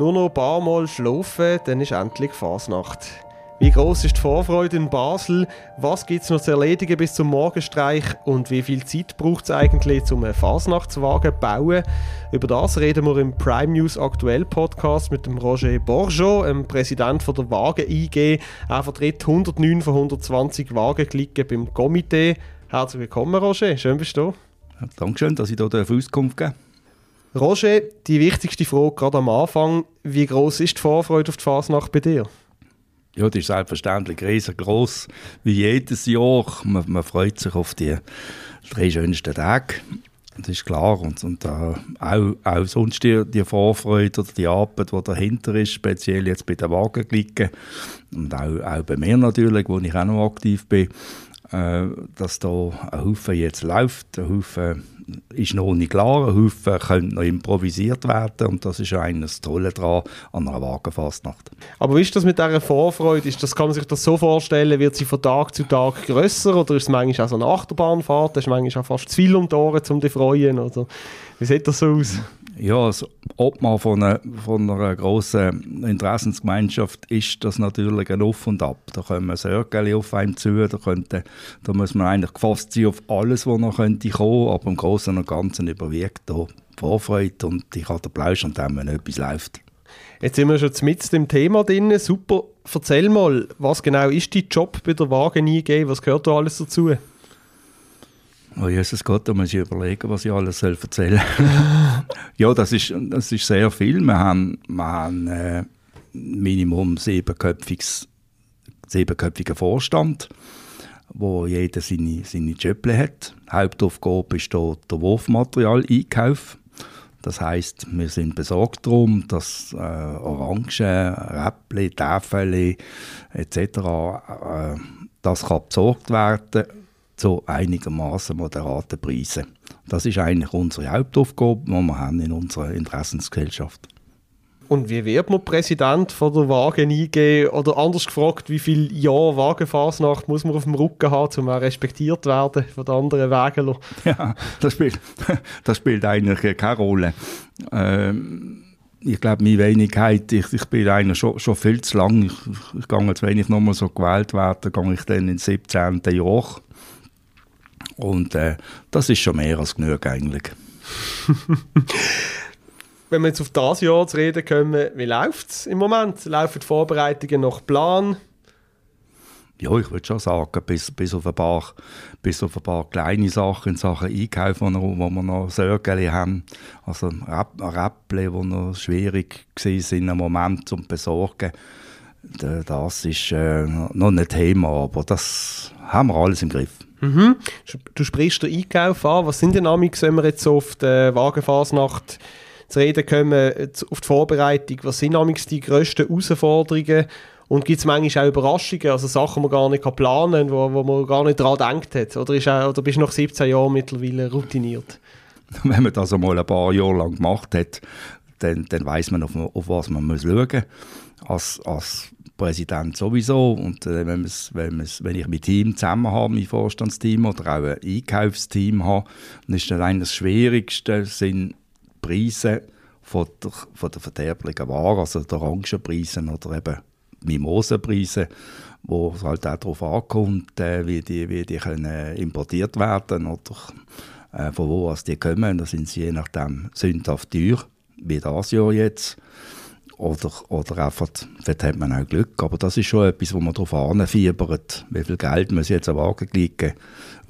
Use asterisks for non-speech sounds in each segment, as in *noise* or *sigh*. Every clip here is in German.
Nur noch ein paar Mal schlafen, dann ist endlich Fasnacht. Wie groß ist die Vorfreude in Basel? Was gibt es noch zu erledigen bis zum Morgenstreich? Und wie viel Zeit braucht es eigentlich, um einen Fasnachtswagen zu bauen? Über das reden wir im Prime News Aktuell Podcast mit dem Roger Borjo, dem Präsident von der Wagen IG. Er vertritt 109 von 120 Wagenklicken beim Komitee. Herzlich willkommen, Roger. Schön bist du da. Dankeschön, dass ich hier Auskunft geben Roger, die wichtigste Frage gerade am Anfang. Wie groß ist die Vorfreude auf die Fasnacht bei dir? Ja, das ist selbstverständlich riesengroß, wie jedes Jahr. Man, man, freut sich auf die drei schönsten Tage. Das ist klar. Und, und äh, auch, auch sonst die, die Vorfreude oder die Arbeit, die dahinter ist, speziell jetzt bei den Wagenklicken und auch, auch bei mir natürlich, wo ich auch noch aktiv bin, äh, dass da ein Haufen jetzt läuft, ein Haufen ist noch nicht klar, Haufen könnte noch improvisiert werden und das ist eigentlich das Tolle daran an einer Wagenfastnacht. Aber wie ist das mit dieser Vorfreude? Ist das, kann man sich das so vorstellen, wird sie von Tag zu Tag grösser oder ist es manchmal auch so eine Achterbahnfahrt, ist manchmal auch fast zu viel um die Ohren, um zu freuen? Oder wie sieht das so aus? Ja, das Obmann von einer, von einer grossen Interessensgemeinschaft ist das natürlich ein Auf und Ab. Da kommen Sörgeli auf einem zu, da, könnte, da muss man eigentlich gefasst sein auf alles, was noch könnte kommen, aber im Großen und Ganzen überwiegt da Vorfreude und ich habe den Plausch an dem, wenn etwas läuft. Jetzt sind wir schon mit dem Thema drin. Super. Erzähl mal, was genau ist dein Job bei der Wagen eingeben? Was gehört da alles dazu? Oh Jesus Gott, da muss ich überlegen, was ich alles erzählen soll. *laughs* ja, das ist, das ist sehr viel. Wir haben, wir haben äh, Minimum siebenköpfiges, siebenköpfigen Vorstand, wo jeder seine, seine Jobble hat. Hauptaufgabe ist der Wurfmaterial-Einkauf. Das heißt, wir sind besorgt darum, dass äh, Orangen, Räppli, Täfeli etc. Äh, das kann besorgt werden zu einigermaßen moderaten Preisen. Das ist eigentlich unsere Hauptaufgabe, die wir haben in unserer Interessensgesellschaft. Und wie wird man Präsident von der Wagen eingehen? Oder anders gefragt, wie viel Jahr Wagenfasnacht muss man auf dem Rücken haben, um auch respektiert werden von den anderen Wägelern? *laughs* Ja, das spielt, *laughs* das spielt eigentlich keine Rolle. Ähm, ich glaube, meine Wenigkeit, ich, ich bin eigentlich schon, schon viel zu lang. Ich, ich gehe jetzt, wenn ich nochmal so gewählt werde, gehe ich dann ins 17. Jahr. Und äh, das ist schon mehr als genug eigentlich. *laughs* Wenn wir jetzt auf das Jahr zu reden kommen, wie läuft es im Moment? Laufen die Vorbereitungen nach Plan? Ja, ich würde schon sagen, bis, bis, auf ein paar, bis auf ein paar kleine Sachen in Sachen Einkauf, wo, wo wir noch Sorgen haben. Also Räppchen, die noch schwierig waren im Moment zum Besorgen. Das ist äh, noch ein Thema, aber das haben wir alles im Griff. Mhm. Du sprichst den Einkauf an. Was sind denn amigs, wenn wir jetzt auf die Wagenfasnacht zu reden kommen, auf die Vorbereitung? Was sind amigs die grössten Herausforderungen? Und gibt es manchmal auch Überraschungen, also Sachen, die man gar nicht planen kann, wo, wo man gar nicht daran gedacht hat? Oder, ist auch, oder bist du nach 17 Jahren mittlerweile routiniert? *laughs* Wenn man das einmal ein paar Jahre lang gemacht hat, dann, dann weiß man, auf, auf was man muss schauen muss. Präsident sowieso. Und äh, wenn, wenn, wenn ich mit Team zusammen habe, mein Vorstandsteam oder auch ein Einkaufsteam habe, dann ist eigentlich das Schwierigste sind Preise von der, von der verderblichen Ware, also der Orangenpreise oder eben Mimosenpreise, wo es halt auch darauf ankommt, äh, wie die, wie die können importiert werden oder äh, von wo aus die kommen. Da sind sie je nachdem sündhaft teuer, wie das Jahr jetzt oder, oder einfach, vielleicht hat man auch Glück. Aber das ist schon etwas, wo man darauf anfiebert. Wie viel Geld muss jetzt an Wagenglicken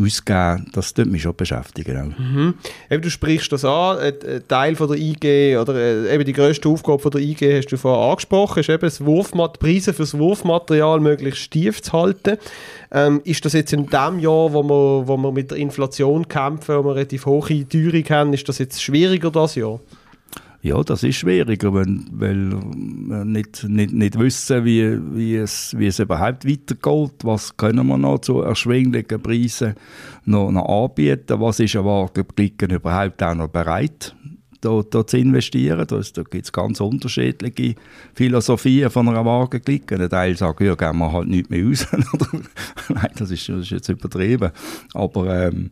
ausgeben, das tut mich schon beschäftigen. Mhm. Eben, du sprichst das an, ein Teil von der IG, oder äh, eben die grösste Aufgabe von der IG hast du vorher angesprochen, ist eben das Wurfmat Preise für das Wurfmaterial möglichst tief zu halten. Ähm, ist das jetzt in dem Jahr, wo wir, wo wir mit der Inflation kämpfen, wo wir relativ hohe Teuerung haben, ist das jetzt schwieriger das Jahr? Ja, das ist schwieriger, wenn, weil wir nicht, nicht, nicht wissen, wie, wie, es, wie es überhaupt weitergeht. Was können wir noch zu erschwinglichen Preisen noch, noch anbieten? Was ist ein Wagenblicken überhaupt auch noch bereit, da, da zu investieren? Da, da gibt es ganz unterschiedliche Philosophien von einer Wagenklicke. Ein Teil sagt, ja, gehen wir halt nicht mehr raus. *laughs* Nein, das ist, das ist jetzt übertrieben. Aber ähm,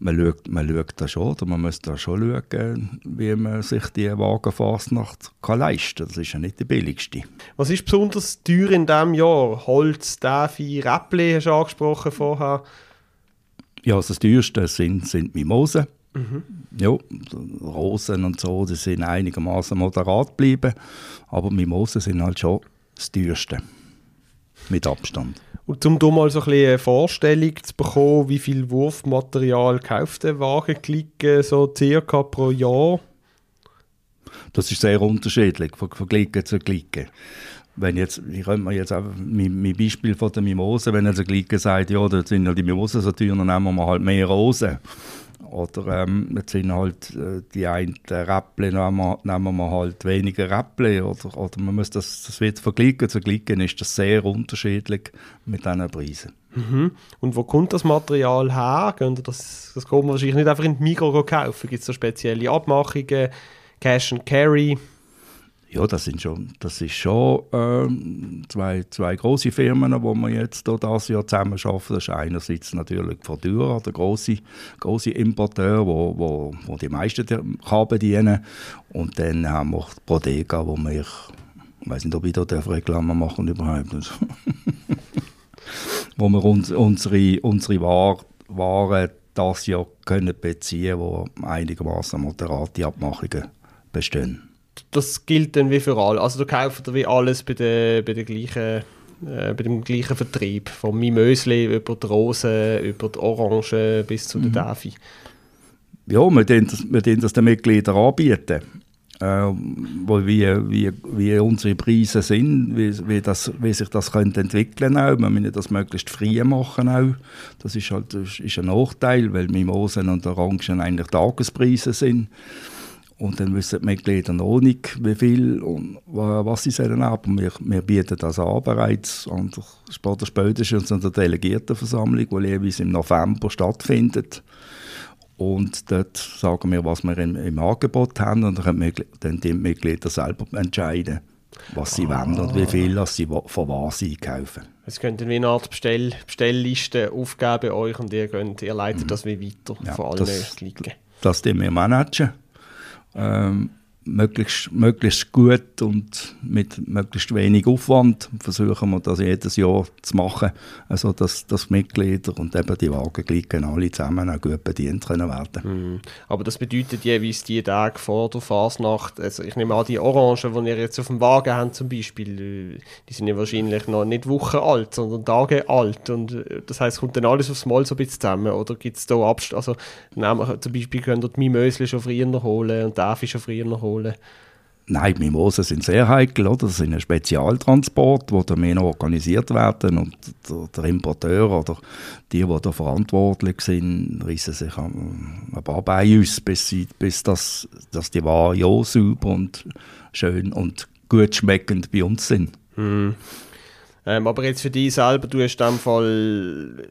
man schaut, man schaut da schon, oder man muss da schon schauen, wie man sich die Wagenfasnacht kann leisten kann. Das ist ja nicht die billigste. Was ist besonders teuer in diesem Jahr? Holz, Davi, Räppli hast du angesprochen vorher. Ja, also das teuerste sind, sind Mimosen. Mhm. Ja, Rosen und so, die sind einigermaßen moderat geblieben, aber Mimosen sind halt schon das teuerste. Mit Abstand. Und um hier mal so ein bisschen eine Vorstellung zu bekommen, wie viel Wurfmaterial kauft der Wagenklicken so circa pro Jahr? Das ist sehr unterschiedlich, von, von Klicken zu Klicken. Wenn jetzt, ich könnte mir jetzt einfach mein, mein Beispiel von der Mimose, wenn jetzt ein Klicken sagt, ja, da sind ja die Mimosen so teuer, dann nehmen wir halt mehr Rosen. Oder ähm, jetzt sind halt äh, die einen Räppchen, nehmen, nehmen wir halt weniger Räppchen. Oder, oder man muss das, das wird vergleichen. Zu vergleichen ist das sehr unterschiedlich mit diesen Preisen. Mhm. Und wo kommt das Material her? Das, das kann man wahrscheinlich nicht einfach in die Mikro kaufen. Gibt es da spezielle Abmachungen, Cash and Carry? Ja, das, sind schon, das ist schon ähm, zwei, zwei große Firmen, die wir jetzt hier dieses Jahr zusammen arbeiten. Das ist einerseits natürlich Fordura, der große, große Importeur, wo, wo, wo die meisten kann bedienen. Und dann haben wir Bodega, wo wir, ich weiß nicht, ob ich da Reklame machen überhaupt. *laughs* Wo wir uns, unsere, unsere Ware, Ware das Jahr können beziehen können, wo einigermaßen moderate Abmachungen bestehen das gilt dann wie für alle. Also du kaufst wie alles bei, der, bei, der gleichen, äh, bei dem gleichen Vertrieb. Vom Mimösli über die Rosen, über die Orangen bis zu mhm. der Daffy. Ja, wir können das, wir das den Mitgliedern anbieten. Äh, wo wie, wie, wie unsere Preise sind, wie, wie, das, wie sich das könnte entwickeln auch. Wir müssen das möglichst früh machen auch. Das ist halt das ist ein Nachteil, weil Mimosen und Orangen eigentlich Tagespreise sind. Und dann wissen die Mitglieder noch nicht, wie viel und was sie sollen haben. Wir, wir bieten das an bereits an der spätestens an der Delegiertenversammlung, die jeweils im November stattfindet. Und dort sagen wir, was wir im, im Angebot haben und dann können dann die Mitglieder selber entscheiden, was sie ah. wollen und wie viel sie von was sie kaufen. Es könnte wie eine Art Bestell, Bestellliste aufgeben bei euch und ihr, könnt, ihr leitet mhm. das wie weiter ja, von allen das, Das wir managen ähm, möglichst, möglichst gut und mit möglichst wenig Aufwand versuchen wir das jedes Jahr zu machen, also dass, dass Mitglieder und eben die Wagenglicken alle zusammen auch gut bedient können werden. Mhm. Aber das bedeutet jeweils die Tage vor der Fasnacht, also ich nehme an, die Orangen, die ihr jetzt auf dem Wagen habt zum Beispiel, die sind ja wahrscheinlich noch nicht Wochen alt, sondern Tage alt und äh, das heißt kommt dann alles aufs Mal so ein bisschen zusammen oder gibt es da Abstand, also nehmen, zum Beispiel könnt ihr die Mimösli schon früher holen und die schon früher holen holen? Nein, Mimosen sind sehr heikel, oder? Das sind ein Spezialtransport, wo dann mehr organisiert werden und der, der, Importeur oder die, die da verantwortlich sind, reissen sich ein paar Beine aus, bis, sie, bis das, dass die Ware ja sauber und schön und gut schmeckend bei uns sind. Mhm. Ähm, aber jetzt für dich selber, du hast in dem Fall,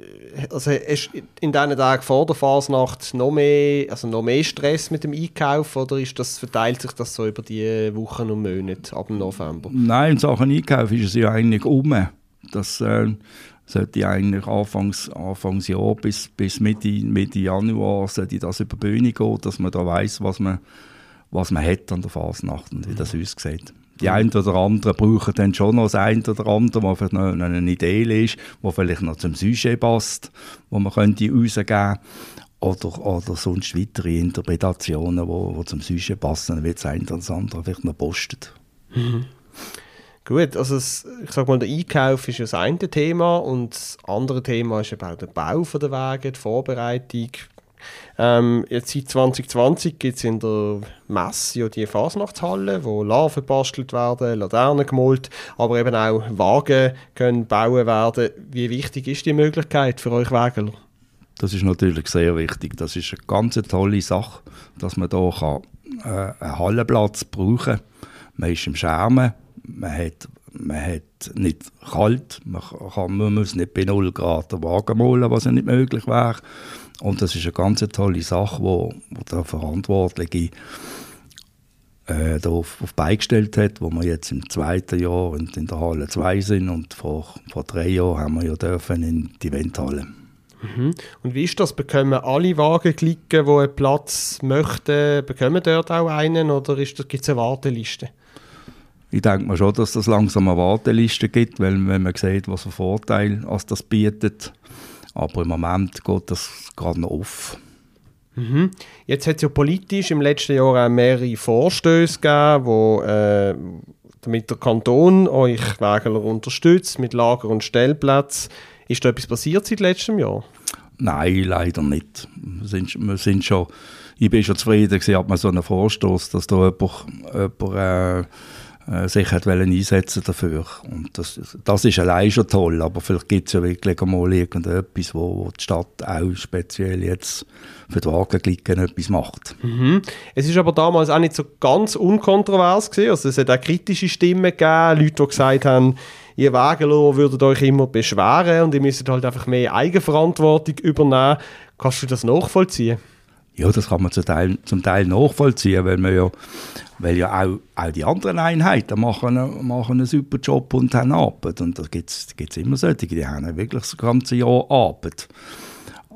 also hast in diesen Tagen vor der Fasnacht noch mehr, also noch mehr Stress mit dem Einkauf oder ist das, verteilt sich das so über die Wochen und Monate ab dem November? Nein, in Sachen Einkauf ist es ja eigentlich um. Das äh, sollte eigentlich Anfangs, Anfangs Jahr bis, bis Mitte, Mitte Januar sollte das über die Bühne gehen, dass man da weiß, was man, was man hat an der Fasnacht und wie das mhm. Die einen oder anderen brauchen dann schon noch das eine oder andere, was vielleicht noch eine Idee ist, wo vielleicht noch zum Sujet passt, wo man könnte rausgeben oder, oder sonst weitere Interpretationen, wo zum Sujet passen, dann wird das eine oder das andere vielleicht noch postet. Mhm. Gut, also es, ich sag mal, der Einkauf ist das eine Thema und das andere Thema ist eben auch der Bau der Wege, die Vorbereitung, ähm, jetzt seit 2020 gibt es in der Messe ja die Fasnachtshalle, wo Larven gebastelt werden, Laternen gemalt, aber eben auch Wagen können bauen werden. Wie wichtig ist die Möglichkeit für euch Wägeler? Das ist natürlich sehr wichtig. Das ist eine ganz tolle Sache, dass man hier kann, äh, einen Hallenplatz brauchen kann. Man ist im Schermen, man hat man hat nicht kalt, man, kann, man muss nicht bei 0 Grad den Wagen malen, was ja nicht möglich wäre. Und das ist eine ganz tolle Sache, wo, wo der Verantwortliche äh, da auf, auf beigestellt hat, wo wir jetzt im zweiten Jahr in, in der Halle 2 sind und vor, vor drei Jahren haben wir ja dürfen in die Eventhalle. Mhm. Und wie ist das? Bekommen alle Wagenglicken, die einen Platz möchten, bekommen dort auch einen oder gibt es eine Warteliste? Ich denke mir schon, dass es langsam eine Warteliste gibt, weil wenn man sieht, was für Vorteile das bietet. Aber im Moment geht das gerade noch auf. Mhm. Jetzt hat es ja politisch im letzten Jahr auch mehrere Vorstöße gegeben, wo, äh, damit der Kanton euch Wägeler unterstützt mit Lager- und Stellplätzen. Ist da etwas passiert seit letztem Jahr? Nein, leider nicht. Wir sind, wir sind schon, ich bin schon zufrieden, hat man so einen Vorstoß, dass da jemand, jemand äh, sich hat einsetzen dafür. Und das, das ist allein schon toll, aber vielleicht gibt es ja wirklich mal irgendetwas, wo, wo die Stadt auch speziell jetzt für die Wagenglicken etwas macht. Mhm. Es ist aber damals auch nicht so ganz unkontrovers gewesen. Also es hat auch kritische Stimmen gegeben, Leute, die gesagt haben, ihr Wagenloh würdet euch immer beschweren und ihr müsstet halt einfach mehr Eigenverantwortung übernehmen. Kannst du das nachvollziehen? Ja, das kann man zum Teil, zum Teil nachvollziehen, weil, man ja, weil ja auch, auch die anderen Einheiten machen, machen einen super Job und haben Arbeit. Und da gibt es immer solche, die haben wirklich das ganze Jahr Arbeit.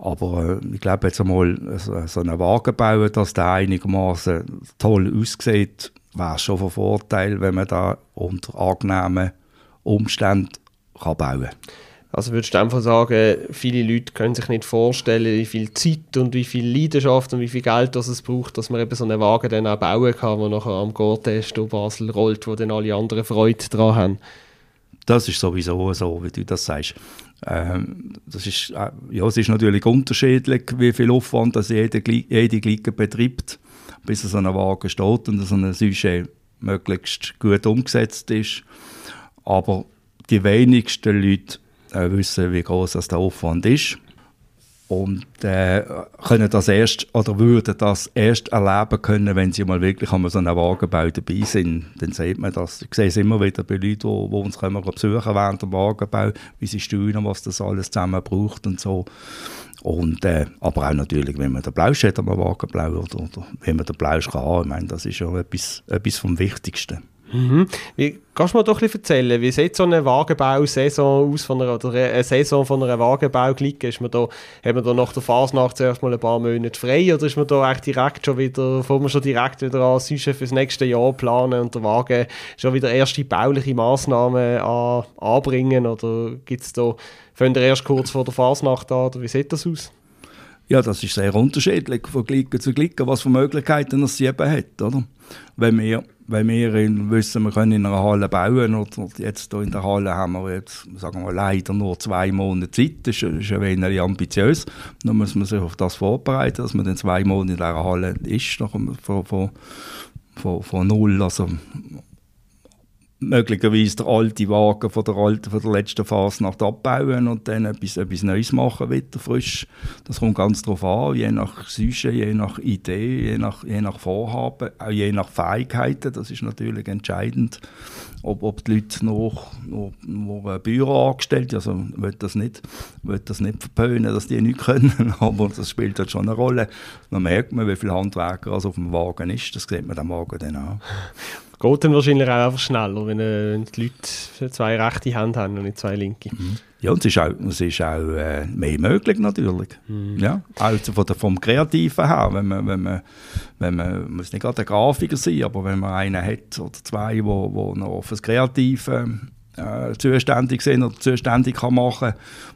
Aber äh, ich glaube jetzt einmal, so, so einen Wagen bauen, dass der einigermaßen toll aussieht, wäre schon von Vorteil, wenn man da unter angenehmen Umständen kann bauen kann. Also würdest du einfach sagen, viele Leute können sich nicht vorstellen, wie viel Zeit und wie viel Leidenschaft und wie viel Geld das es braucht, dass man eben so einen Wagen dann auch bauen kann, der nachher am Gortest durch Basel rollt, wo dann alle anderen Freude daran haben. Das ist sowieso so, wie du das sagst. Ähm, das ist, äh, ja, es ist natürlich unterschiedlich, wie viel Aufwand das jede, Glicke betreibt, bis so ein Wagen steht und so ein Sujet möglichst gut umgesetzt ist. Aber die wenigsten Leute wissen, wie groß das der Aufwand ist und äh, können das erst oder würden das erst erleben können, wenn sie mal wirklich an so einem Wagenbau dabei sind. Dann sieht man das. Ich sehe es immer wieder bei Leuten, die, uns kommen, besuchen während dem Wagenbau, wie sie steuern, was das alles zusammen braucht und so. Und, äh, aber auch natürlich, wenn man den Blausch hat am Wagenbau oder, oder wenn man den Blausch kann. Ich meine, das ist ja etwas, etwas vom Wichtigsten. Mhm. Wie, kannst du mir doch ein bisschen erzählen, wie sieht so eine Wagenbau-Saison aus, von einer, oder eine Saison von einer Wagenbau-Glicke? Ist man da, hat man da nach der Fasnacht zuerst mal ein paar Monate frei oder ist man da eigentlich direkt schon wieder, fängt man schon direkt wieder an, Sujet fürs nächste Jahr planen und der Wagen schon wieder erste bauliche Massnahmen an, anbringen oder gibt es da, fängt ihr erst kurz vor der Fasnacht an oder wie sieht das aus? Ja, das ist sehr unterschiedlich von Glicke zu Glicke, was für Möglichkeiten es sie eben hat, oder? Wenn wir wenn wir in, wissen, wir können in einer Halle bauen oder jetzt in der Halle haben wir jetzt, sagen wir leider nur zwei Monate Zeit, das ist, ist ein wenig ambitiös, dann muss man sich auf das vorbereiten, dass man dann zwei Monate in dieser Halle ist, von, von, von, von null, also möglicherweise der alte Wagen von der, alten, von der letzten Fasnacht abbauen und dann etwas, etwas Neues machen, wieder frisch. Das kommt ganz darauf an, je nach Sujet, je nach Idee, je nach, je nach Vorhaben, auch je nach Fähigkeiten. Das ist natürlich entscheidend, ob, ob die Leute noch, noch, noch Büro angestellt also will das nicht, will das nicht verpönen, dass die nicht können, *laughs* aber das spielt halt schon eine Rolle. Man merkt, man, wie viele Handwerker also auf dem Wagen ist, das sieht man am Wagen dann auch geht dann wahrscheinlich auch einfach schneller, wenn, äh, wenn die Leute zwei rechte Hände haben und nicht zwei linke. Mhm. Ja, und es ist auch, es ist auch äh, mehr möglich natürlich. Mhm. Ja, also von der, vom Kreativen her, wenn man, wenn man, wenn man muss nicht gerade ein Grafiker sein, aber wenn man einen hat oder zwei, die wo, wo noch für das Kreative äh, zuständig sind oder zuständig kann machen,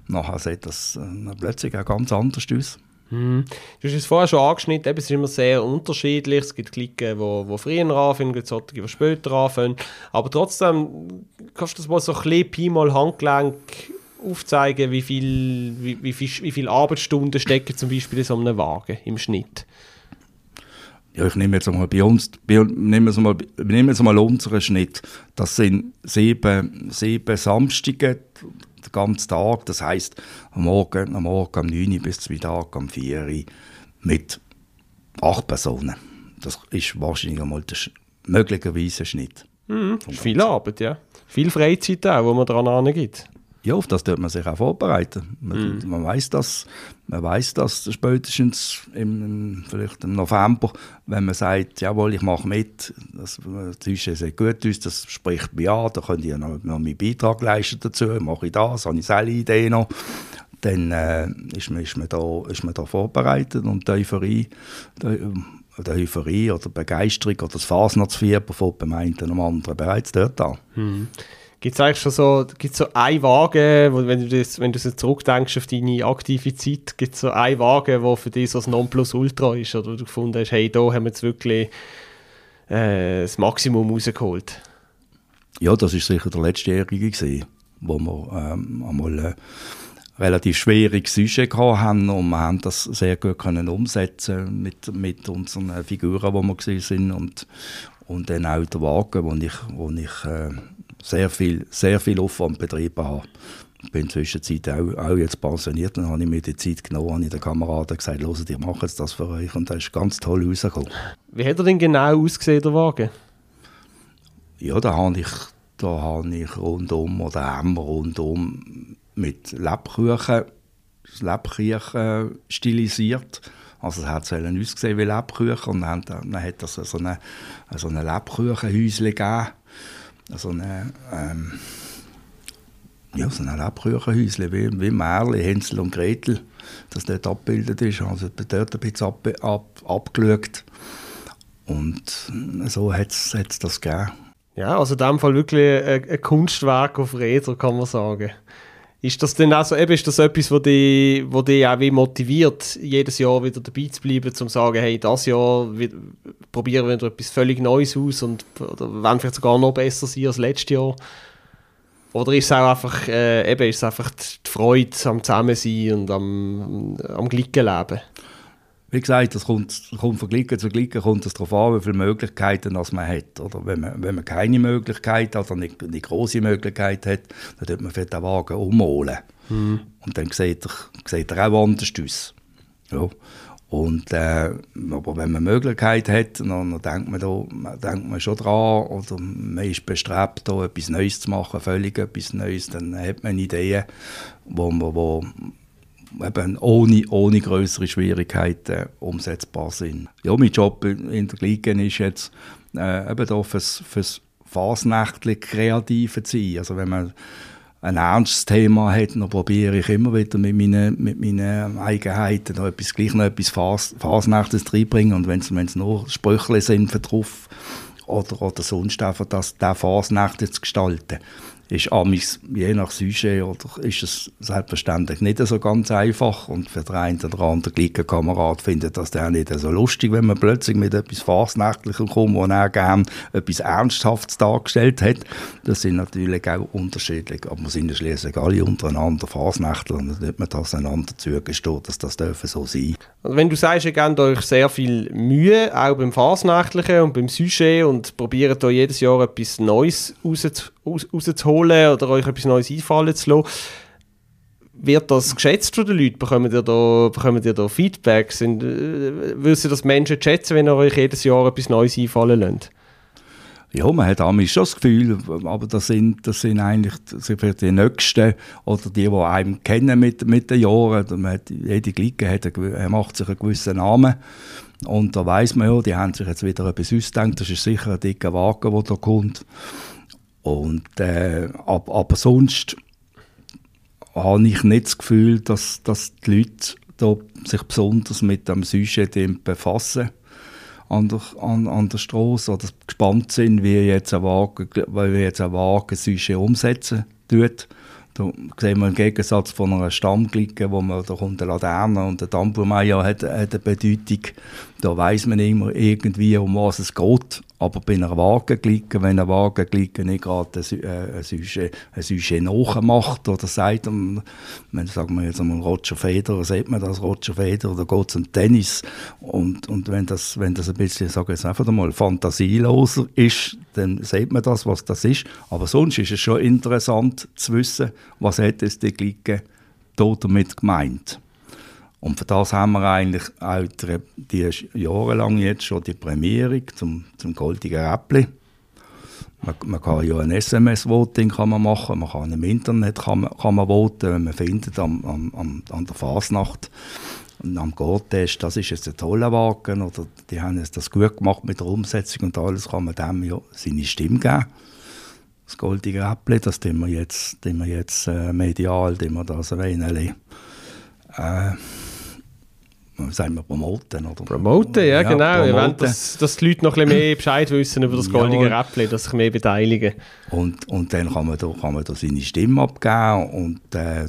dann sieht das äh, plötzlich auch ganz anders aus. Mhm. Du hast es vorher schon angeschnitten, eben, es ist immer sehr unterschiedlich. Es gibt Klicken, die, die früher anfangen, es gibt solche, die später anfangen. Aber trotzdem kannst du das mal so ein bisschen Pi mal Handgelenk aufzeigen, wie viel, wie, wie, wie viel Arbeitsstunden stecken zum Beispiel in so einem Wagen im Schnitt. Ja, ich nehme jetzt mal bei uns, bei, nehme jetzt mal, nehme jetzt mal unseren Schnitt. Das sind sieben, sieben Samstage den ganzen Tag. Das heisst, am Morgen, am Morgen um 9 Uhr bis zum Mittag um 4 Uhr mit acht Personen. Das ist wahrscheinlich einmal der möglicherweise Schnitt. Mhm, viel Arbeit, ja. Viel Freizeit auch, wo man daran angibt ja, auf das tut man sich auch vorbereiten. Man, mm. man weiß das, man weiß das spätestens im, vielleicht im November, wenn man sagt, jawohl, ich mache mit, das, ist sehr gut aus, das spricht mich an, da könnte ich noch, noch meinen Beitrag leisten dazu, mache ich das, habe ich selbe Idee noch, dann äh, ist, man, ist, man da, ist man da vorbereitet und die Euphorie, die, die Euphorie oder Begeisterung oder das Fasnachtsfieber von beim einen und anderen bereits dort an. Hm. Gibt es eigentlich schon so, gibt's so einen Wagen, wo, wenn, du das, wenn du so zurückdenkst auf deine aktive Zeit, gibt es so einen Wagen, der für dich so das Nonplusultra ist oder wo du gefunden hast, hey, da haben wir jetzt wirklich äh, das Maximum rausgeholt? Ja, das ist sicher der letztjährige gewesen, wo wir ähm, einmal äh, relativ schwieriges Sujet hatten und wir haben das sehr gut können umsetzen mit, mit unseren Figuren, die wir gesehen sind und, und dann auch der Wagen, wo ich, wo ich äh, sehr, viel, sehr viel Aufwand betrieben habe. Ich bin inzwischen auch, auch jetzt pensioniert und habe ich mir die Zeit genommen, habe ich den Kameraden gesagt, ich mache jetzt das für euch und das ist ganz toll rausgekommen. Wie hat er denn genau ausgesehen, der Wagen? Ja, da habe ich, da habe ich rundum oder haben wir rundum mit Lebkuchen, Lebkuchen stilisiert. Also es hat sollen ausgesehen wie Lebkuchen und dann, dann hat es so eine, so eine Lebkuchenhäuschen gegeben. So eine, ähm, ja, so ein Lebkuchenhäuschen wie, wie Märchen, Hänsel und Gretel, das dort abgebildet ist. Also dort ein bisschen ab, ab, abgeschaut. Und so hat es das gegeben. Ja, also in dem Fall wirklich ein, ein Kunstwerk auf Räder, kann man sagen. Ist das denn auch so, eben, ist das etwas, was dich, wo dich auch wie motiviert, jedes Jahr wieder dabei zu bleiben, um zu sagen, hey, das Jahr probieren wir etwas völlig Neues aus und oder wenn vielleicht sogar noch besser sein als letztes Jahr? Oder ist es auch einfach, äh, eben, ist es einfach die Freude am Zusammensein und am, am Glicken leben? Wie gesagt, das kommt, kommt von Glicken zu Glicken, kommt es darauf an, wie viele Möglichkeiten das man hat. Oder wenn man, wenn man keine Möglichkeit hat oder nicht eine große Möglichkeit hat, dann tut man für den Wagen umholen. Mhm. Und dann sieht er, sieht er auch anders aus. Ja. Und, äh, aber wenn man Möglichkeit hat, dann, dann denkt, man da, denkt man schon dran oder man ist bestrebt, da etwas Neues zu machen, völlig etwas Neues, dann hat man Ideen, wo man, wo, eben ohne, ohne größere Schwierigkeiten umsetzbar sind. Ja, mein Job in der Liga ist jetzt äh, eben da fürs, fürs fasnächtlich Kreative zu sein. Also wenn man ein ernstes Thema hat, dann probiere ich immer wieder mit meinen, mit meinen Eigenheiten noch etwas, gleich noch etwas Fas, Fasnächtliches reinbringen. Und wenn es nur Sprüche sind drauf oder, oder sonst einfach das, der Fasnächte zu gestalten, ist amigs, je nach Sujet oder ist es selbstverständlich nicht so ganz einfach und für den einen oder anderen Kamerad findet das dann nicht so lustig, wenn man plötzlich mit etwas Fasnächtlichem kommt, wo er gerne etwas Ernsthaftes dargestellt hat. Das sind natürlich auch unterschiedlich, aber wir sind ja schließlich alle untereinander Fasnächtler und wird man das einander zugestehen, dass das dürfen so sein. Also wenn du sagst, ihr gebt euch sehr viel Mühe, auch beim Fasnächtlichen und beim Sujet und probiert da jedes Jahr etwas Neues rauszuholen, rauszuholen oder euch etwas Neues einfallen zu lassen. Wird das geschätzt von den Leuten? Bekommt ihr da, bekommt ihr da Feedback? Sind, äh, würden das Menschen schätzen, wenn ihr euch jedes Jahr etwas Neues einfallen lasst? Ja, man hat auch schon das Gefühl, aber das sind, das sind eigentlich für die Nächsten oder die, die einem kennen mit, mit den Jahren. Man hat, jede Glicke hat einen, macht sich einen gewissen Namen. Und da weiß man ja, die haben sich jetzt wieder etwas ausgedacht. Das ist sicher ein dicker Wagen, der da kommt. Und, äh, ab, aber sonst habe ich nicht das Gefühl, dass, dass die Leute da sich besonders mit dem Sujet befassen an der, an, an der Straße oder gespannt sind, wie jetzt ein Wagen, wie jetzt ein Wagen Sujet umsetzen tut. Da sehen wir im Gegensatz von einer Stammglicke, wo man da kommt eine Laterne und der Tambourmeier hat, hat eine Bedeutung. Da weiß man immer irgendwie, um was es geht. Aber bei einer Wagenglieke, wenn eine Wagenglieke nicht gerade ein ein Sujet nachmacht oder sagt, um, wenn, wir jetzt einmal Roger Federer, sieht man das Roger Federer, oder geht es um Tennis. Und, und wenn, das, wenn das ein bisschen, sagen wir einfach mal, fantasieloser ist, dann sieht man das, was das ist. Aber sonst ist es schon interessant zu wissen, was hat es die Glieke damit gemeint. Und für das haben wir eigentlich auch die, jahrelang jetzt schon die Prämierung zum, zum Goldigen Äppli. Man, man, kann ja ein SMS-Voting machen, man kann im Internet kann man, kann man voten, wenn man findet am, am, an der Fasnacht und am Gortest, das ist jetzt ein toller Wagen oder die haben jetzt das gut gemacht mit der Umsetzung und alles, kann man dem ja seine Stimme geben. Das goldige Äppli, das tun wir jetzt, tun wir jetzt äh, medial, tun wir das erwähnen äh, sagen wir, promoten. Oder? Promoten, ja, ja genau. Promoten. Wollen, dass, dass die Leute noch ein bisschen mehr Bescheid wissen über das goldige ja. Räppchen, dass sich mehr beteiligen. Und, und dann kann man, da, kann man da seine Stimme abgeben und äh,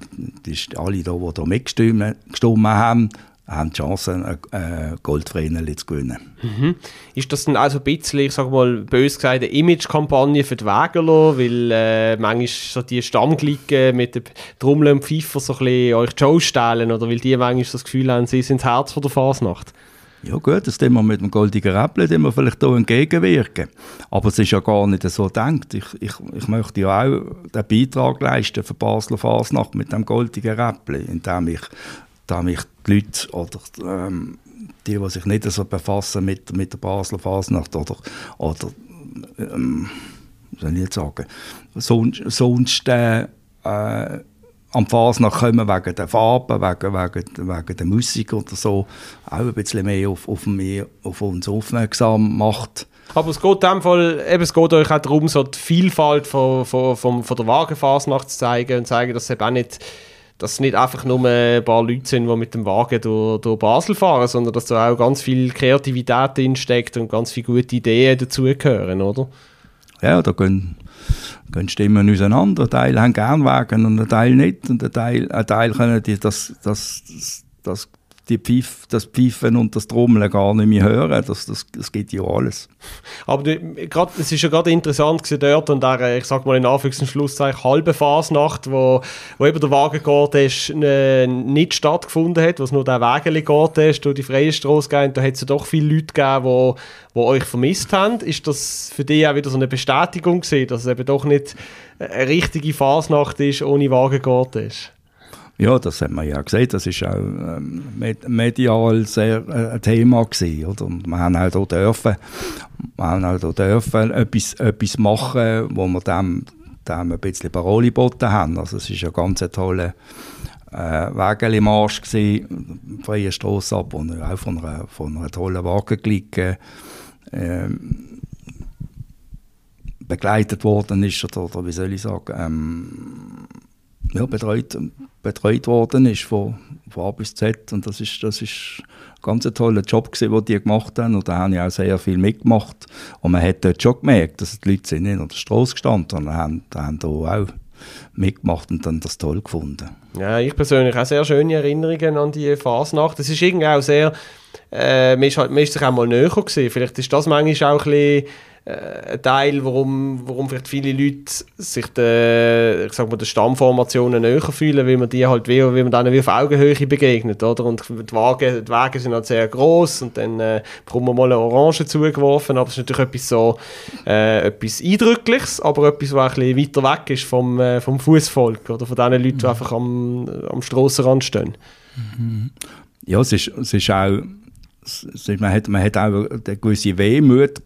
alle da, die da mitgestimmt haben, haben die Chance, ein äh, Goldvreneli zu gewinnen. Mhm. Ist das dann also ein bisschen, ich sage mal, bös gesagt, eine Image-Kampagne für die Wägerler, weil äh, manchmal so die Stammglicken mit dem Trommel und Pfeifer so ein bisschen euch die Show stellen oder weil die manchmal das Gefühl haben, sie sind das Herz von der Fasnacht? Ja gut, das wir mit dem goldigen Räppchen wir vielleicht hier entgegenwirken. Aber es ist ja gar nicht so gedacht. Ich, ich, ich möchte ja auch den Beitrag leisten für Basler Fasnacht mit dem goldigen Räppchen, indem ich da ich die Leute oder ähm, die, die sich nicht so befassen mit, mit der Basler Fasnacht oder, oder ähm, soll ich jetzt sagen, sonst, sonst äh, äh, am Fasnacht kommen wegen der Farben, wegen, wegen, wegen der Musik oder so, auch ein bisschen mehr auf, auf, mehr, auf uns aufmerksam macht. Aber es geht dem Fall, eben, es geht euch auch darum, so die Vielfalt von, von, von, von der Wagenfasnacht zu zeigen und zu zeigen, dass es eben auch nicht dass es nicht einfach nur ein paar Leute sind, die mit dem Wagen durch, durch Basel fahren, sondern dass da auch ganz viel Kreativität drinsteckt und ganz viele gute Ideen dazugehören, oder? Ja, da gehen, gehen Stimmen auseinander. Ein Teil haben gerne Wagen und ein Teil nicht. Und ein Teil, ein Teil können die das, das, das, das die Pfiff, das Pfeifen und das Trommeln gar nicht mehr hören. Das, das, das geht ja alles. Aber es ist ja gerade interessant gewesen dort und der, ich sag mal in Anführungs- halbe Fasnacht, wo, wo eben der Wagen äh, nicht stattgefunden hat, wo es nur der Wägeli ist, durch die freie Straße ging. Da hat es ja doch viele Leute gegeben, die, die euch vermisst haben. Ist das für dich auch wieder so eine Bestätigung gewesen, dass es eben doch nicht eine richtige Fasnacht ist, ohne Wagen ist? Ja, das hat man ja gesehen. Das ist auch ähm, medial sehr äh, ein Thema gewesen, oder? Und wir haben auch hier dürfen, wir haben auch hier dürfen etwas, etwas machen, wo wir dem, dem ein bisschen Parole geboten haben. Also es ist ja ganz ein toller äh, Wägeli-Marsch gewesen, freie Strasse ab und auch von einer, von einer tollen Wagenglique äh, begleitet worden ist, oder, oder wie soll ich sagen, ähm, ja, betreut, betreut worden ist von, von A bis Z und das ist, das ist ein ganz toller Job gewesen, den die gemacht haben und da habe ich auch sehr viel mitgemacht und man hat dort schon gemerkt, dass die Leute sind nicht an der Straße gestanden, sondern haben, haben da auch mitgemacht und dann das toll gefunden. Ja, ich persönlich auch sehr schöne Erinnerungen an die Fasnacht. Es ist irgendwie auch sehr, äh, man, ist halt, man ist sich auch mal näher gewesen. Vielleicht ist das manchmal auch ein bisschen ein Teil, warum, warum vielleicht viele Leute sich der, ich sag mal, der Stammformationen näher fühlen, weil man die halt wie, wie man denen wie auf Augenhöhe begegnet, oder? Und die Wagen, die Wagen sind halt sehr groß und dann äh, bekommt man mal eine Orange zugeworfen, aber es ist natürlich etwas so, äh, etwas Eindrückliches, aber etwas, was ein bisschen weiter weg ist vom, äh, vom Fußvolk oder von den Leuten, die mhm. einfach am, am Strassenrand stehen. Mhm. Ja, es ist, es ist auch, es ist, man, hat, man hat auch eine gewisse Wehmut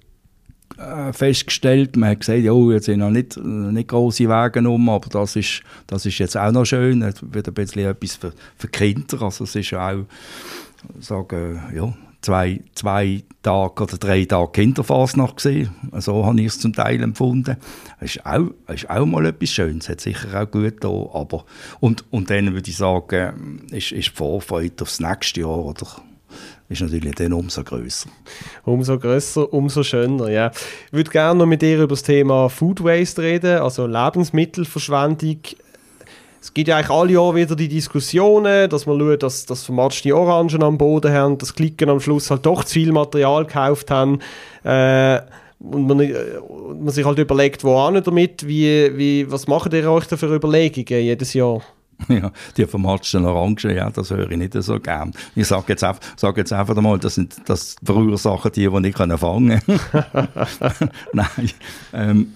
äh, festgestellt. Man hat gesagt, ja, jetzt sind noch nicht, nicht grosse Wege um, aber das ist, das ist jetzt auch noch schön. Es wird ein bisschen etwas für, für Kinder. Also es ist auch, sagen, ja, zwei, zwei Tage oder drei Tage Kinderfasnacht gesehen. So habe ich es zum Teil empfunden. Es ist auch, ist auch mal etwas Schönes, hat sicher auch gut da, aber und, und dann würde ich sagen, ist, ist die Vorfreude aufs nächste Jahr oder ist natürlich dann umso größer. Umso größer, umso schöner, ja. Ich würde gerne noch mit dir über das Thema Food Waste reden, also Lebensmittelverschwendung. Es gibt ja eigentlich alle Jahre wieder die Diskussionen, dass man schaut, dass, dass vermatschte Orangen am Boden haben, dass Klicken am Schluss halt doch zu viel Material gekauft haben. Äh, und man, äh, man, sich halt überlegt, wo damit, wie, wie, was macht ihr euch da für Überlegungen jedes Jahr? *laughs* Ja, die vermatschten Orangen, ja, das höre ich nicht so gern. Ich sage jetzt, einfach, sag jetzt einfach einmal, das sind das verursachen die, die nicht fangen können. *laughs* Nein, ähm,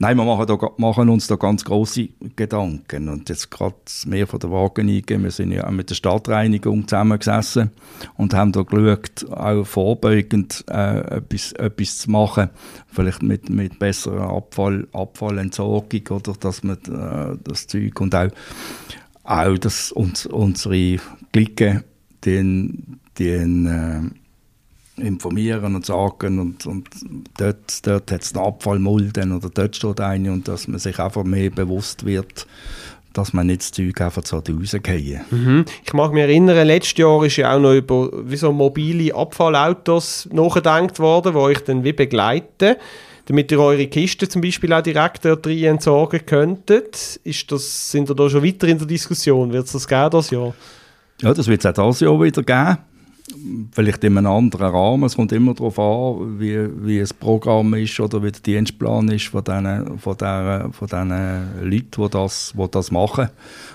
Nein, wir machen, da, machen uns da ganz große Gedanken. Und jetzt gerade mehr von der Wagen eingehen. Wir sind ja auch mit der Stadtreinigung zusammengesessen und haben da geschaut, auch vorbeugend äh, etwas, etwas zu machen. Vielleicht mit, mit besserer Abfall, Abfallentsorgung oder dass man äh, das Zeug und auch, auch dass uns, unsere Clique den, den äh, informieren und sagen und, und dort, dort hat es eine Abfallmulden oder dort steht eine und dass man sich einfach mehr bewusst wird, dass man nicht das Zeug einfach so rausgehen. Mhm. Ich mag mich erinnern, letztes Jahr ist ja auch noch über wie so mobile Abfallautos nachgedacht worden, die euch dann wie begleiten, damit ihr eure Kisten zum Beispiel auch direkt dort rein entsorgen könntet. Ist das, sind ihr da schon weiter in der Diskussion? Wird es das geben das Jahr? Ja, das wird es auch dieses Jahr wieder geben vielleicht in einem anderen Rahmen. Es kommt immer darauf an, wie, wie das Programm ist oder wie der Dienstplan ist von diesen, von diesen, von diesen Leuten, die das, die das machen.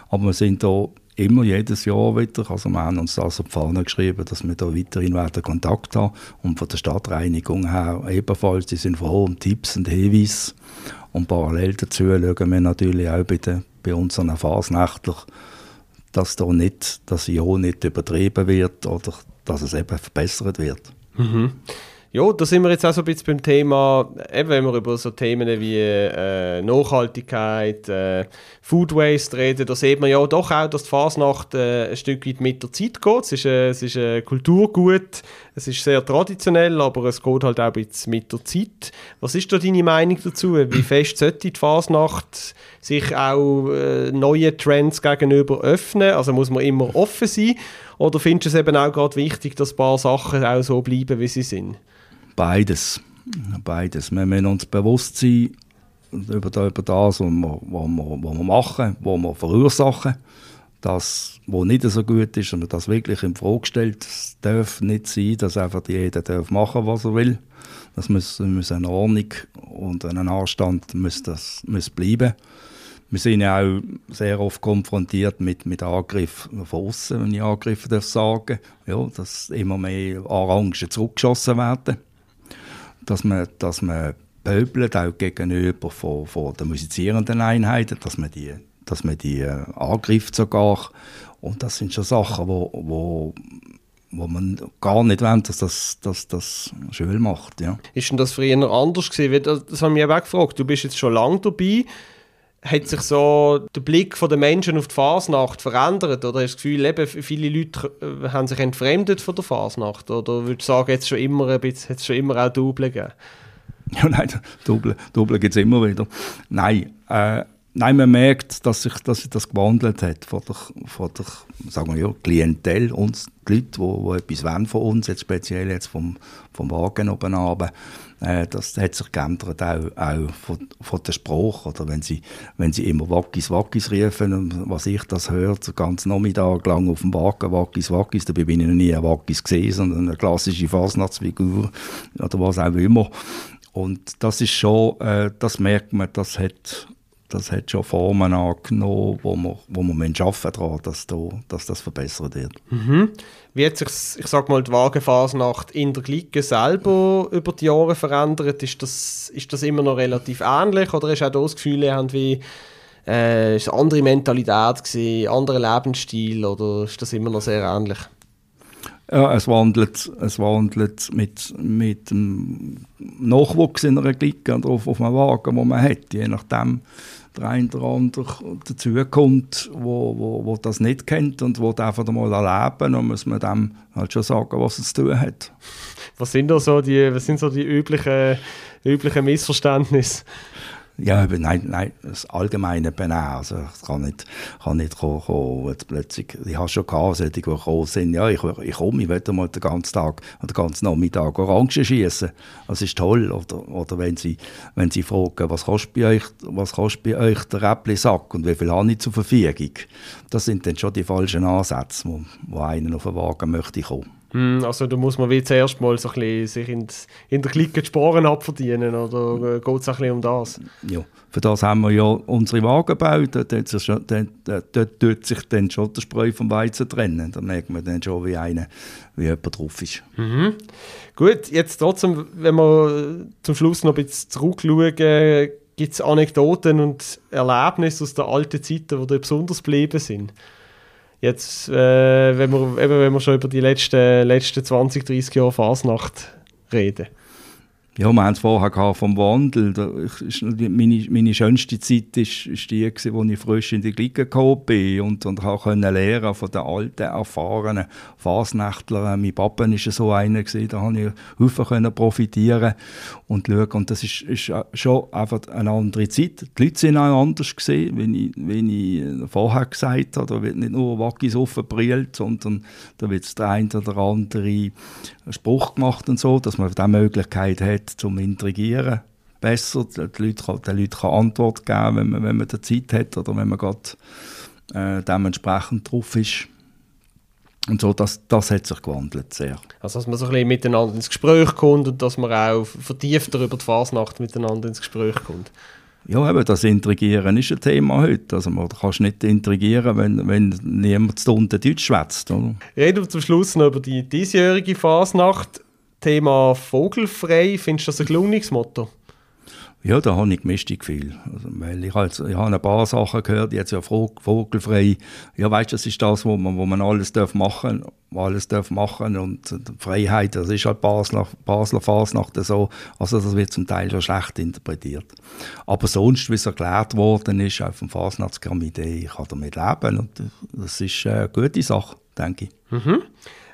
Aber wir sind da immer jedes Jahr wieder, also wir haben uns das auf die Fahne geschrieben, dass wir da weiterhin weiter Kontakt haben und von der Stadtreinigung her ebenfalls, die sind froh um Tipps und Hinweise und parallel dazu schauen wir natürlich auch bei, den, bei unseren Fasnächtler, dass da nicht, das Jahr nicht übertrieben wird oder dass es eben verbessert wird. Mhm. Ja, da sind wir jetzt auch so ein bisschen beim Thema, eben wenn wir über so Themen wie äh, Nachhaltigkeit, äh, Food Waste reden, da sieht man ja doch auch, dass die Fasnacht äh, ein Stück weit mit der Zeit geht. Es ist, äh, es ist äh, Kulturgut, es ist sehr traditionell, aber es geht halt auch bisschen mit der Zeit. Was ist da deine Meinung dazu? Wie fest sollte die Fasnacht sich auch äh, neuen Trends gegenüber öffnen? Also muss man immer offen sein? Oder findest du es eben auch gerade wichtig, dass ein paar Sachen auch so bleiben, wie sie sind? Beides. Beides. Wir müssen uns bewusst sein über, das, was wir, was, wir, machen, was wir verursachen. Das, was nicht so gut ist, und das wirklich in Frage stellt. Es darf nicht sein, dass einfach jeder darf machen was er will. Das muss, muss eine Ordnung und ein Anstand muss das, muss bleiben. Wir sind ja auch sehr oft konfrontiert mit, mit Angriffen von außen, wenn ich Angriffe darf sagen. Ja, dass immer mehr Orangen zurückgeschossen werden dass man, dass man pöbelt, auch gegenüber von, von den musizierenden Einheiten, dass man die, dass man die äh, angreift sogar. Und das sind schon Sachen, wo, wo, wo man gar nicht will, dass das, dass das schön macht. Ja. Ist denn das früher anders gewesen? Das, das haben wir auch gefragt. Du bist jetzt schon lange dabei. Hat sich so der Blick der Menschen auf die Fasnacht verändert? Oder hast du das Gefühl, eben, viele Leute äh, haben sich entfremdet von der Fasnacht? Oder würdest du sagen, jetzt schon immer ein bisschen, schon immer auch Double gegeben? Ja, nein, *laughs* Double, Double gibt es immer wieder. Nein, äh, nein, man merkt, dass sich, dass sich das gewandelt hat von der, von der sagen wir ja, Klientel, uns, die Leute, die, die etwas wollen von uns, jetzt speziell jetzt vom, vom Wagen oben runter. Äh, das hat sich geändert, auch, auch von, von der Sprache. Oder wenn sie, wenn sie immer Wackis, Wackis riefen, was ich das höre, den ganzen Nachmittag lang auf dem Wagen, Wackis, Wackis, dabei bin ich noch nie ein Wackis gesehen, sondern eine klassische Fasnachtsfigur oder was auch immer. Und das ist schon, äh, das merkt man, das hat, das hat schon Formen angenommen, wo man, wo man arbeiten daran, dass, da, dass das verbessert wird. Mhm. Wie hat sich, ich sag mal, die Wagenfasnacht in der Glicke selber über die Jahre verändert? Ist das, ist das immer noch relativ ähnlich oder du auch das Gefühl, ihr habt wie äh, ist eine andere Mentalität gewesen, anderer Lebensstil oder ist das immer noch sehr ähnlich? Ja, es wandelt, es wandelt mit, mit dem Nachwuchs in einer Clique oder auf, auf einem Wagen, den man hat, je nachdem der eine oder andere dazukommt, wo, wo, wo das nicht kennt und wo einfach mal erleben und muss man dem halt schon sagen, was es zu tun hat. Was sind da so die, was sind so die üblichen, üblichen Missverständnisse? Ja, nein, nein, das allgemeine Benehmen. Also, ich kann nicht, kann nicht kommen, kommen plötzlich, ich habe schon gehabt, solche, die gekommen sind, ja, ich, ich komme, ich möchte mal den ganzen Tag oder den ganzen Nachmittag Orangen schießen. Das ist toll. Oder, oder wenn sie, wenn sie fragen, was kostet bei euch, was kostet bei euch der Räppli-Sack und wie viel habe ich zur Verfügung? Das sind dann schon die falschen Ansätze, wo, wo einen auf den Wagen möchte kommen. Hm, also da muss man wie zuerst mal so ein bisschen sich in, in der Clique die Sporen abverdienen, oder äh, geht es ein bisschen um das? Ja, für das haben wir ja unsere Wagen gebaut, dort, tut sich dann schon der Spreu vom Weizen trennen, da merkt man dann schon, wie, eine, wie jemand drauf ist. Mhm. Gut, jetzt trotzdem, wenn wir zum Schluss noch ein bisschen zurückschauen, gibt es Anekdoten und Erlebnisse aus den alten Zeiten, die dir besonders geblieben sind? Jetzt, äh, wenn, wir, eben, wenn wir schon über die letzten, letzten 20, 30 Jahre Fasnacht reden. Ja, wir haben es vorher vom Wandel. Ich, meine, meine schönste Zeit ist, ist die, gewesen, wo ich frisch in die Gliga gekommen bin und, und konnte lernen von den alten, erfahrenen Fasnächtlern. Mein Papa war so einer, gewesen, da konnte ich Haufen profitieren und schauen. Und das ist, ist schon einfach eine andere Zeit. Die Leute sind auch anders gesehen, wie ich, wie ich vorher gesagt habe. Da wird nicht nur Wackis aufgebrillt, sondern da wird der eine oder andere Spruch gemacht und so, dass man die Möglichkeit hat, zum Intrigieren besser. Die Leute, den Leuten kann Antwort geben, wenn man, wenn man die Zeit hat oder wenn man gerade äh, dementsprechend drauf ist. Und so, das, das hat sich gewandelt sehr. Also, dass man so ein bisschen miteinander ins Gespräch kommt und dass man auch vertiefter über die Fasnacht miteinander ins Gespräch kommt. Ja, eben, das Intrigieren ist ein Thema heute. Also man kannst nicht intrigieren, wenn, wenn niemand zu unten Deutsch schwätzt. Reden wir zum Schluss noch über die diesjährige Fasnacht. Thema Vogelfrei, findest du das ein gelungenes Motto? Ja, da habe ich gemischte Gefühle. Also, weil ich, halt, ich habe ein paar Sachen gehört, jetzt ja vogelfrei. Ja, weißt das ist das, wo man, wo man alles darf machen alles darf machen und Freiheit, das ist halt Basler, Basler Fasnacht so. Also das wird zum Teil schon schlecht interpretiert. Aber sonst, wie es erklärt worden ist, auf dem Fasnachtskomitee, ich kann damit leben und das ist eine gute Sache, denke ich. Mhm.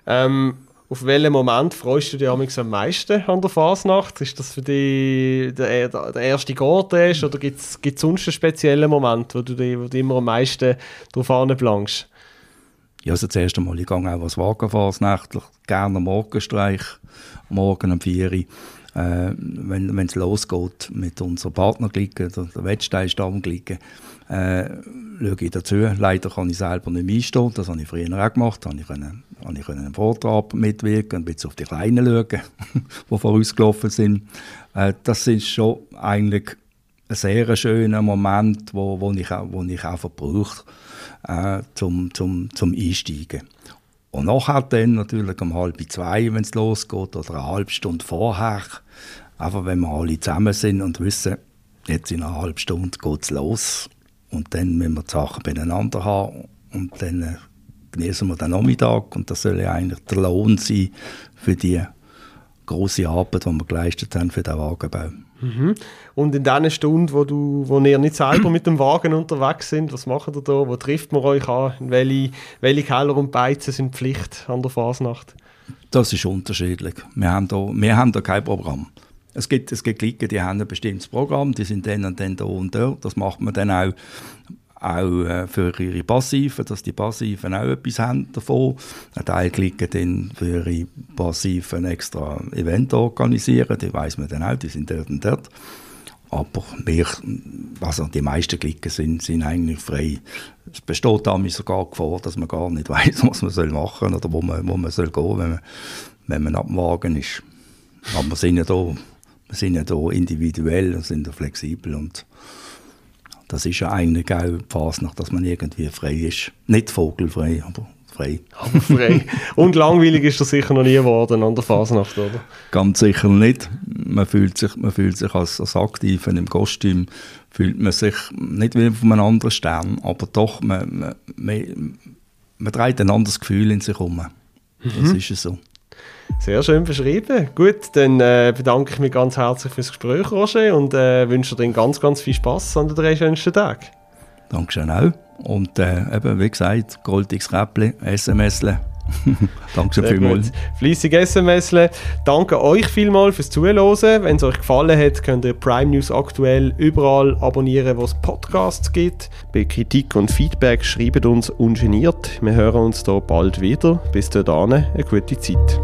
Ähm, auf welchen Moment freust du dich am meisten an der Fasnacht? Ist das für dich der, der erste Garten oder gibt es sonst einen speziellen Moment, wo du, dich, wo du immer am meisten darauf anblangst? Ja, also das erste Mal, ich gehe auch als Wagenfasnächtler, gerne am Morgenstreich, morgen um 4 Uhr. Äh, wenn es losgeht mit unserer Partnerklicke, der, der Wettstein-Stammklicke, äh, schaue ich dazu. Leider kann ich selber nicht einstehen, das habe ich früher auch gemacht. Da ich habe ich einen Vortrag mitwirken, ein bisschen auf die Kleinen schauen, *laughs* die vorausgelaufen sind. Äh, das ist schon eigentlich ein sehr schöner Moment, wo, wo, ich, wo ich einfach brauche, äh, zum, zum, zum Einsteigen. Und nachher dann natürlich um halb zwei, wenn es losgeht, oder eine halbe Stunde vorher, einfach wenn wir alle zusammen sind und wissen, jetzt in einer halben Stunde geht es los. Und dann müssen wir die Sachen beieinander haben und dann äh, genießen wir den Nachmittag und das soll ja eigentlich der Lohn sein für die große Arbeit, die wir geleistet haben für den Wagenbau. Mhm. Und in diesen Stunden, wo, du, wo ihr nicht selber mit dem Wagen unterwegs sind, was macht ihr da? Wo trifft man euch an? Welche, welche Keller und Beizen sind Pflicht an der Fasnacht? Das ist unterschiedlich. Wir haben da, wir haben da kein Programm. Es gibt, es gibt Klicken, die haben ein bestimmtes Programm, die sind dann und dann da und da. Das macht man dann auch, auch äh, für ihre Passiven, dass die Passiven auch etwas haben davon. Ein Teil klicken dann für ihre Passiven extra Event organisieren, die weiß man dann auch, die sind dort und dort. Aber mehr, also die meisten Klicken sind, sind eigentlich frei. Es besteht damit sogar Gefahr, dass man gar nicht *laughs* weiß, was man soll machen oder wo man, wo man soll gehen, wenn man, wenn man dem Wagen ist. Aber wir sind ja da wir sind ja da individuell, sind ja flexibel und das ist ja auch die Fasnacht, dass man irgendwie frei ist. Nicht vogelfrei, aber frei. Aber frei. *laughs* Und langweilig ist das sicher noch nie geworden an der Fasnacht, oder? Ganz sicher nicht. Man fühlt sich, man fühlt sich als, als Aktiver im Kostüm, fühlt man sich nicht wie auf einem anderen Stern, aber doch, man, man, man, man trägt ein anderes Gefühl in sich herum. Das mhm. ist so. Sehr schön beschrieben. Gut, dann äh, bedanke ich mich ganz herzlich fürs Gespräch, Roger, und äh, wünsche dir ganz, ganz viel Spaß an den drei schönsten Tagen. Dankeschön auch. Und äh, eben, wie gesagt, goldiges Räppli, SMSle. *laughs* Danke vielmals. Fleissig SMS. Danke euch vielmals fürs Zuhören. Wenn es euch gefallen hat, könnt ihr Prime News aktuell überall abonnieren, wo es Podcasts gibt. Bei Kritik und Feedback schreibt uns ungeniert. Wir hören uns da bald wieder. Bis dahin, eine gute Zeit.